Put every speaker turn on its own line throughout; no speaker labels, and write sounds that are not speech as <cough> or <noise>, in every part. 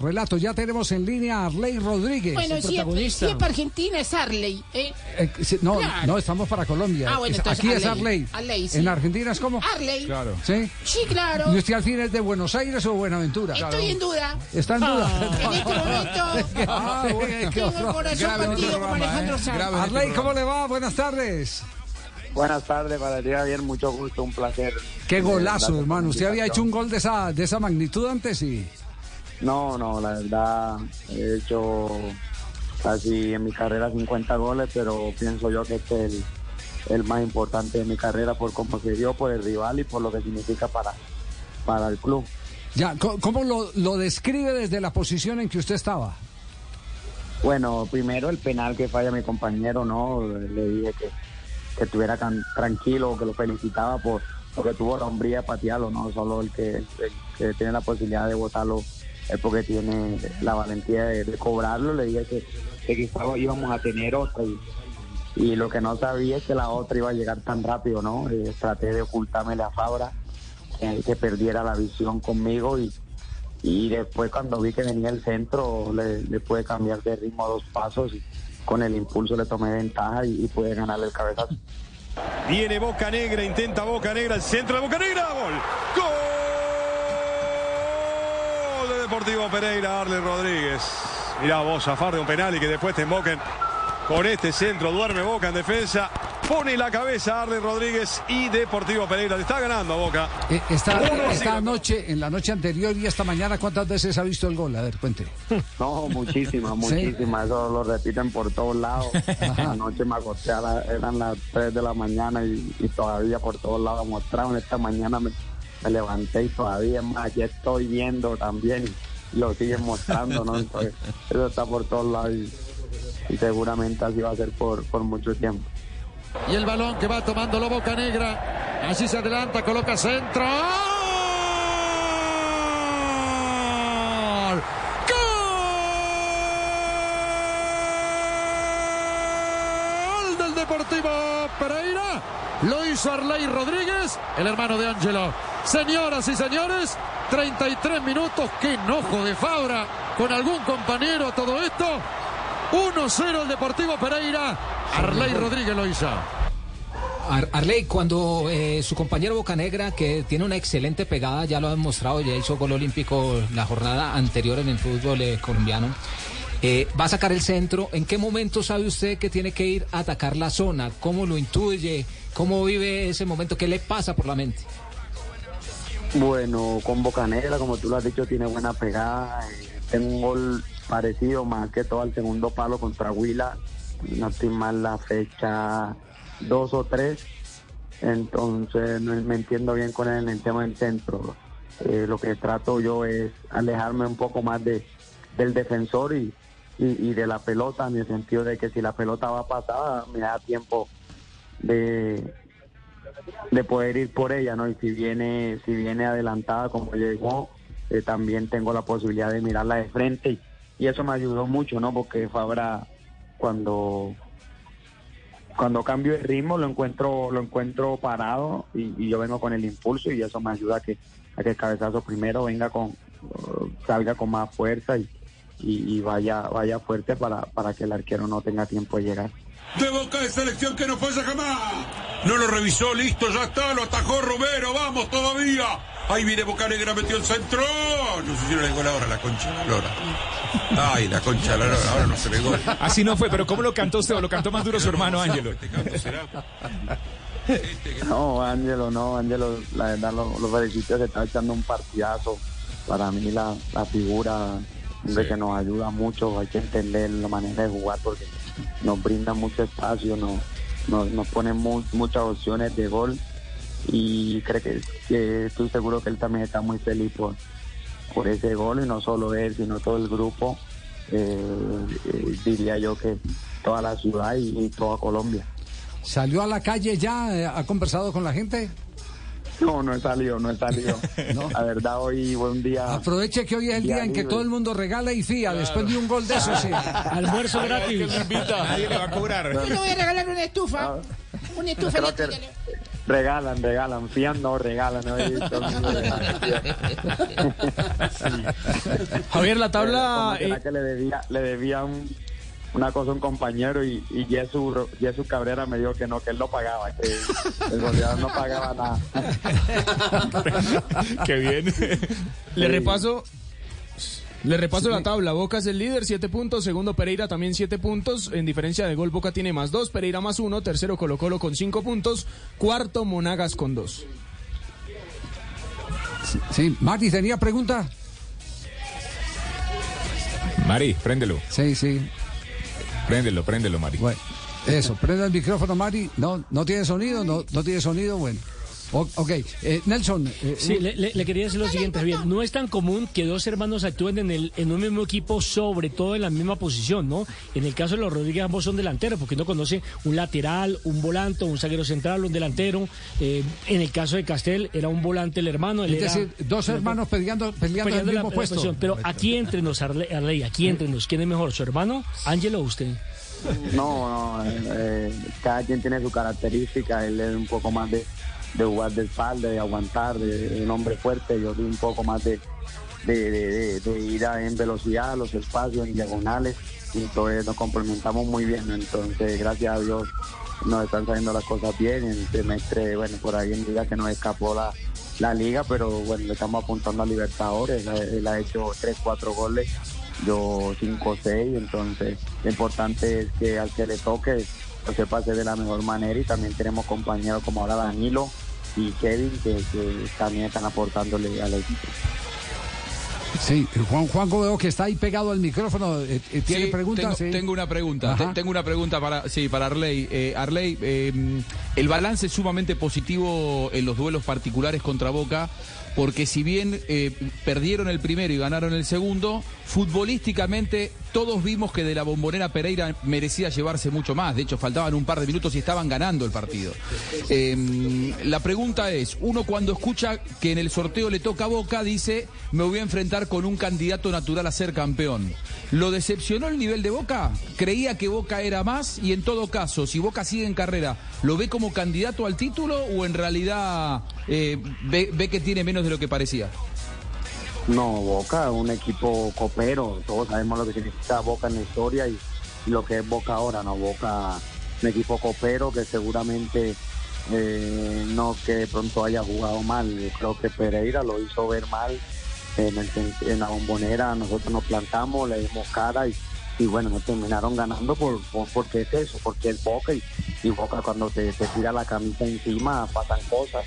Relato, ya tenemos en línea a Arley Rodríguez.
Bueno,
el
si es,
protagonista.
si es para Argentina es Arley. ¿eh?
Eh, sí, no,
Claro.
no, estamos para Colombia.
Ah, bueno,
Es-
entonces
Aquí es
Arley.
Arley.
Sí.
En Argentina es como.
Arley.
Claro.
¿Sí?
Sí, claro.
¿Y usted al fin es de Buenos Aires o Buenaventura?
Estoy en duda.
Está en duda.
En este <laughs> momento
Ah, bueno, qué
tengo el corazón
Grave
partido como
programa,
Alejandro
¿eh?
Sanz.
Arley, ¿cómo le va? Buenas tardes.
Buenas tardes, para ti Javier, mucho gusto, un placer.
Qué
Eh,
golazo, hermano. ¿Usted había hecho un gol de esa, de esa magnitud antes? Sí.
No, no, la verdad, he hecho casi en mi carrera 50 goles, pero pienso yo que este es el, el más importante de mi carrera por cómo se dio, por el rival y por lo que significa para, para el club.
Ya, ¿cómo lo, lo describe desde la posición en que usted estaba?
Bueno, primero el penal que falla mi compañero, ¿no? Le dije que, que estuviera can- tranquilo, que lo felicitaba por porque tuvo la hombría de patearlo, no solo el que, el que tiene la posibilidad de botarlo, es porque tiene la valentía de, cobrarlo. Le dije que, que quizás íbamos a tener otra y, lo que no sabía es que la otra iba a llegar tan rápido, ¿no? Eh, traté de ocultarme a Fabra, eh, que perdiera la visión conmigo y, y después cuando vi que venía el centro le, le pude cambiar de ritmo dos pasos y con el impulso le tomé ventaja y, y pude ganarle el cabezazo.
Viene Boca Negra, intenta Boca Negra, el centro de Boca Negra. Gol de Deportivo Pereira, Arle Rodríguez. Mirá vos, zafar de un penal y que después te emboquen con este centro. Duerme Boca en defensa. Pone la cabeza Arle Rodríguez y Deportivo Pereira. Le está ganando a Boca.
Eh, Esta, esta noche, en la noche anterior y esta mañana, ¿cuántas veces ha visto el gol? A ver, cuente. <laughs>
No, muchísimas, muchísimas. Eso lo repiten por todos lados. <laughs> Anoche me acosté, a la- eran las 3 de la mañana y, y todavía por todos lados mostraron. Esta mañana me, me levanté y todavía más, ya estoy viendo también y lo siguen mostrando, ¿no? <laughs> Entonces, eso está por todos lados y, y seguramente así va a ser por, por mucho tiempo.
Y el balón que va tomando la Boca Negra. Así se adelanta, coloca centro. ¡Gol! ¡Gol del Deportivo Pereira! Lo hizo Arley Rodríguez, el hermano de Ángelo. Señoras y señores, 33 minutos. ¡Qué enojo de Fabra con algún compañero todo esto! 1-0 el Deportivo Pereira. Arley Rodríguez lo hizo.
Ar- Arley, cuando eh, su compañero Bocanegra, que tiene una excelente pegada, ya lo ha demostrado, ya hizo gol olímpico la jornada anterior en el fútbol eh, colombiano, eh, va a sacar el centro, ¿en qué momento sabe usted que tiene que ir a atacar la zona? ¿Cómo lo intuye? ¿Cómo vive ese momento? ¿Qué le pasa por la mente?
Bueno, con Bocanegra, como tú lo has dicho, tiene buena pegada. eh, Tengo un gol parecido más que todo al segundo palo contra Huila. No estoy mal la fecha dos o tres. Entonces no me entiendo bien con él en el tema del centro. Eh, lo que trato yo es alejarme un poco más de, del defensor y, y, y de la pelota, en el sentido de que si la pelota va pasada, me da tiempo de, de poder ir por ella, ¿no? Y si viene, si viene adelantada como llegó, eh, también tengo la posibilidad de mirarla de frente y, eso me ayudó mucho, ¿no? Porque Fabra cuando cuando cambio de ritmo lo encuentro lo encuentro parado y, yo vengo con el impulso y eso me ayuda a que a que el cabezazo primero venga con salga con más fuerza y, y, y vaya vaya fuerte para, para que el arquero no tenga tiempo de llegar.
De Boca de selección que no falla jamás. No lo revisó, listo, ya está, lo atajó Romero, vamos todavía. Ahí viene Boca Negra, metió el centro. No sé si no le gol ahora la concha de la lora. Ay, la concha de la lora, ahora no se le gol.
Así no fue, pero ¿cómo lo cantó usted o lo cantó más duro su hermano Ángelo?
Este canto será. <laughs>
No, Ángelo, no, Ángelo, la verdad lo, lo felicito, se está echando un partidazo. Para mí la, la figura de que nos ayuda mucho, hay que entender la manera de jugar porque nos brinda mucho espacio, nos, nos, nos pone mu- muchas opciones de gol y creo que, que estoy seguro que él también está muy feliz por, por ese gol y no solo él, sino todo el grupo, eh, eh, diría yo que toda la ciudad y- y toda Colombia.
¿Salió a la calle ya? eh, ¿Ha conversado con la gente?
No, no he salido, no he salido. <laughs> La verdad, hoy buen día.
Aproveche que hoy es el día en que todo el mundo regala y fía después de un gol de esos. sí. <laughs>
Almuerzo gratis.
Nadie le va a cobrar.
Yo le voy a regalar una estufa. Una estufa eléctrica.
Regalan, regalan, fían no, regalan. <laughs>
Javier, la tabla... eh,
que le debía, le debía un- una cosa a un compañero y, y Jesús, Jesús Cabrera me dijo que no, que él no pagaba, que el goleador no pagaba nada. <laughs>
Qué bien.
Le
Sí.
repaso. Le repaso la tabla. Boca es el líder, 7 puntos. Segundo, Pereira también 7 puntos. En diferencia de gol, Boca tiene más 2. Pereira más 1. Tercero, Colo Colo con 5 puntos. Cuarto, Monagas con 2.
Sí, Mati, ¿tenía pregunta?
Mari, préndelo.
Sí, sí.
Préndelo, préndelo, Mari.
Bueno, eso, prenda el micrófono, Mari. No, no tiene sonido, no, no tiene sonido, bueno. O- ok, eh, Nelson. eh,
Sí,
un-
le, le- le quería decir lo siguiente, Javier. No es tan común que dos hermanos actúen en, el, en un mismo equipo, sobre todo en la misma posición, ¿no? En el caso de los Rodríguez, ambos son delanteros, porque uno conoce un lateral, un volante, un zaguero central, un delantero. Eh, en el caso de Castel, era un volante el hermano. él
es
era-
decir, dos hermanos peleando, peleando,
peleando
el
la-
mismo
la
puesto.
posición. Pero aquí entre nos, Arley, Arley, aquí entre nos, ¿quién es mejor, su hermano, Ángelo o usted?
No, no, eh, eh, cada quien tiene su característica, él es un poco más de, de jugar de espalda, de aguantar, de, de un hombre fuerte, yo soy un poco más de, de, de- ir a- en velocidad, los espacios, en diagonales, y entonces nos complementamos muy bien, entonces gracias a Dios nos están saliendo las cosas bien, en el semestre, bueno, por ahí en liga que nos escapó la, la liga, pero bueno, le estamos apuntando a Libertadores, él, ha hecho 3, 4 goles yo 5 o 6, entonces lo importante es que al que le toque lo sepa hacer de la mejor manera y también tenemos compañeros como ahora Danilo y Kevin que, que también están aportándole al equipo.
Sí, Juan Juanjo veo que está ahí pegado al micrófono. eh, eh, ¿Tiene
Sí,
preguntas?
Tengo,
Sí.
tengo una pregunta. Te- Tengo una pregunta para, sí, para Arley. Eh, Arley, eh, el balance es sumamente positivo en los duelos particulares contra Boca, porque si bien eh, perdieron el primero y ganaron el segundo, futbolísticamente todos vimos que de la bombonera Pereira merecía llevarse mucho más. De hecho, faltaban un par de minutos y estaban ganando el partido. Eh, la pregunta es, uno cuando escucha que en el sorteo le toca a Boca, dice, me voy a enfrentar con un candidato natural a ser campeón. ¿Lo decepcionó el nivel de Boca? ¿Creía que Boca era más? Y en todo caso, si Boca sigue en carrera, ¿lo ve como candidato al título o en realidad eh, ve, que tiene menos de lo que parecía?
No, Boca, un equipo copero, todos sabemos lo que significa Boca en la historia y, lo que es Boca ahora, ¿no? Boca, un equipo copero que seguramente eh, no que de pronto haya jugado mal, creo que Pereira lo hizo ver mal en, el en la bombonera, nosotros nos plantamos, le dimos cara y, y bueno, nos terminaron ganando por, por- porque es eso, porque es Boca y, Boca cuando te, te tira la camisa encima pasan cosas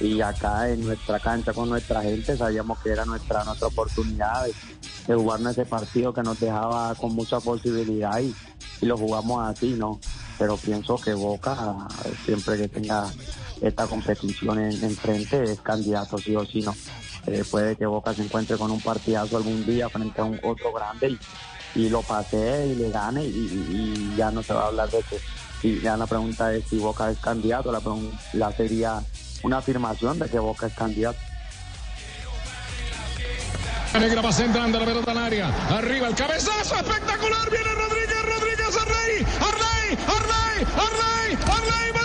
y acá en nuestra cancha con nuestra gente sabíamos que era nuestra nuestra oportunidad de, de jugarnos ese partido que nos dejaba con mucha posibilidad y, y lo jugamos así, ¿no? Pero pienso que Boca, siempre que tenga esta competición en, enfrente, es candidato sí o sí, ¿no? Eh, puede que Boca se encuentre con un partidazo algún día frente a un otro grande y, y lo pase y le gane y, ya no se va a hablar de que y ya la pregunta es si Boca es candidato, la, la sería una afirmación de que Boca es candidato.
Negra va centrando la pelota al área. Arriba el cabezazo espectacular. Viene Rodríguez, Rodríguez, Arley, Arley, Arley, Arley,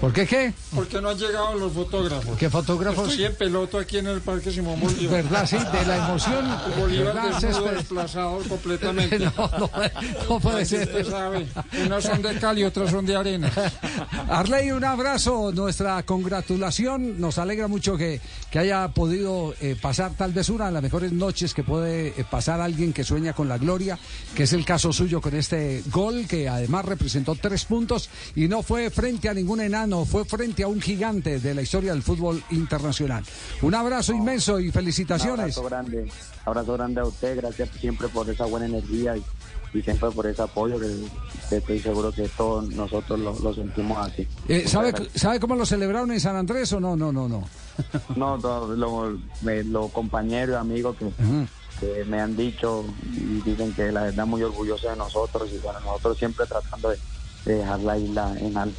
¿Por qué qué?
Porque no han llegado los fotógrafos.
¿Qué fotógrafos?
Estoy en peloto aquí en el Parque Simón Bolívar.
¿Verdad? Sí, de la emoción.
Bolívar
¿Verdad,
desnudo, desplazado completamente. <laughs>
No, no, no puede ser.
usted sabe. Unas son de cal y otras son de arena. <laughs>
Arley, un abrazo, nuestra congratulación. Nos alegra mucho que, que haya podido eh, pasar tal vez una de las mejores noches que puede eh, pasar alguien que sueña con la gloria, que es el caso suyo con este gol, que además representó tres puntos y no fue frente a ningún enano Fue frente a un gigante de la historia del fútbol internacional. Un abrazo inmenso y
Un
felicitaciones.
abrazo grande, abrazo grande a usted, gracias siempre por esa buena energía y, y siempre por ese apoyo que, que estoy seguro que todos nosotros lo, lo sentimos así.
Eh, ¿sabe. ¿Sabe cómo lo celebraron en San Andrés o no? No, no, no.
No, todos los compañeros y amigos que, que me han dicho y dicen que la verdad muy orgullosos de nosotros y bueno, nosotros siempre tratando de, de dejar la isla en alto.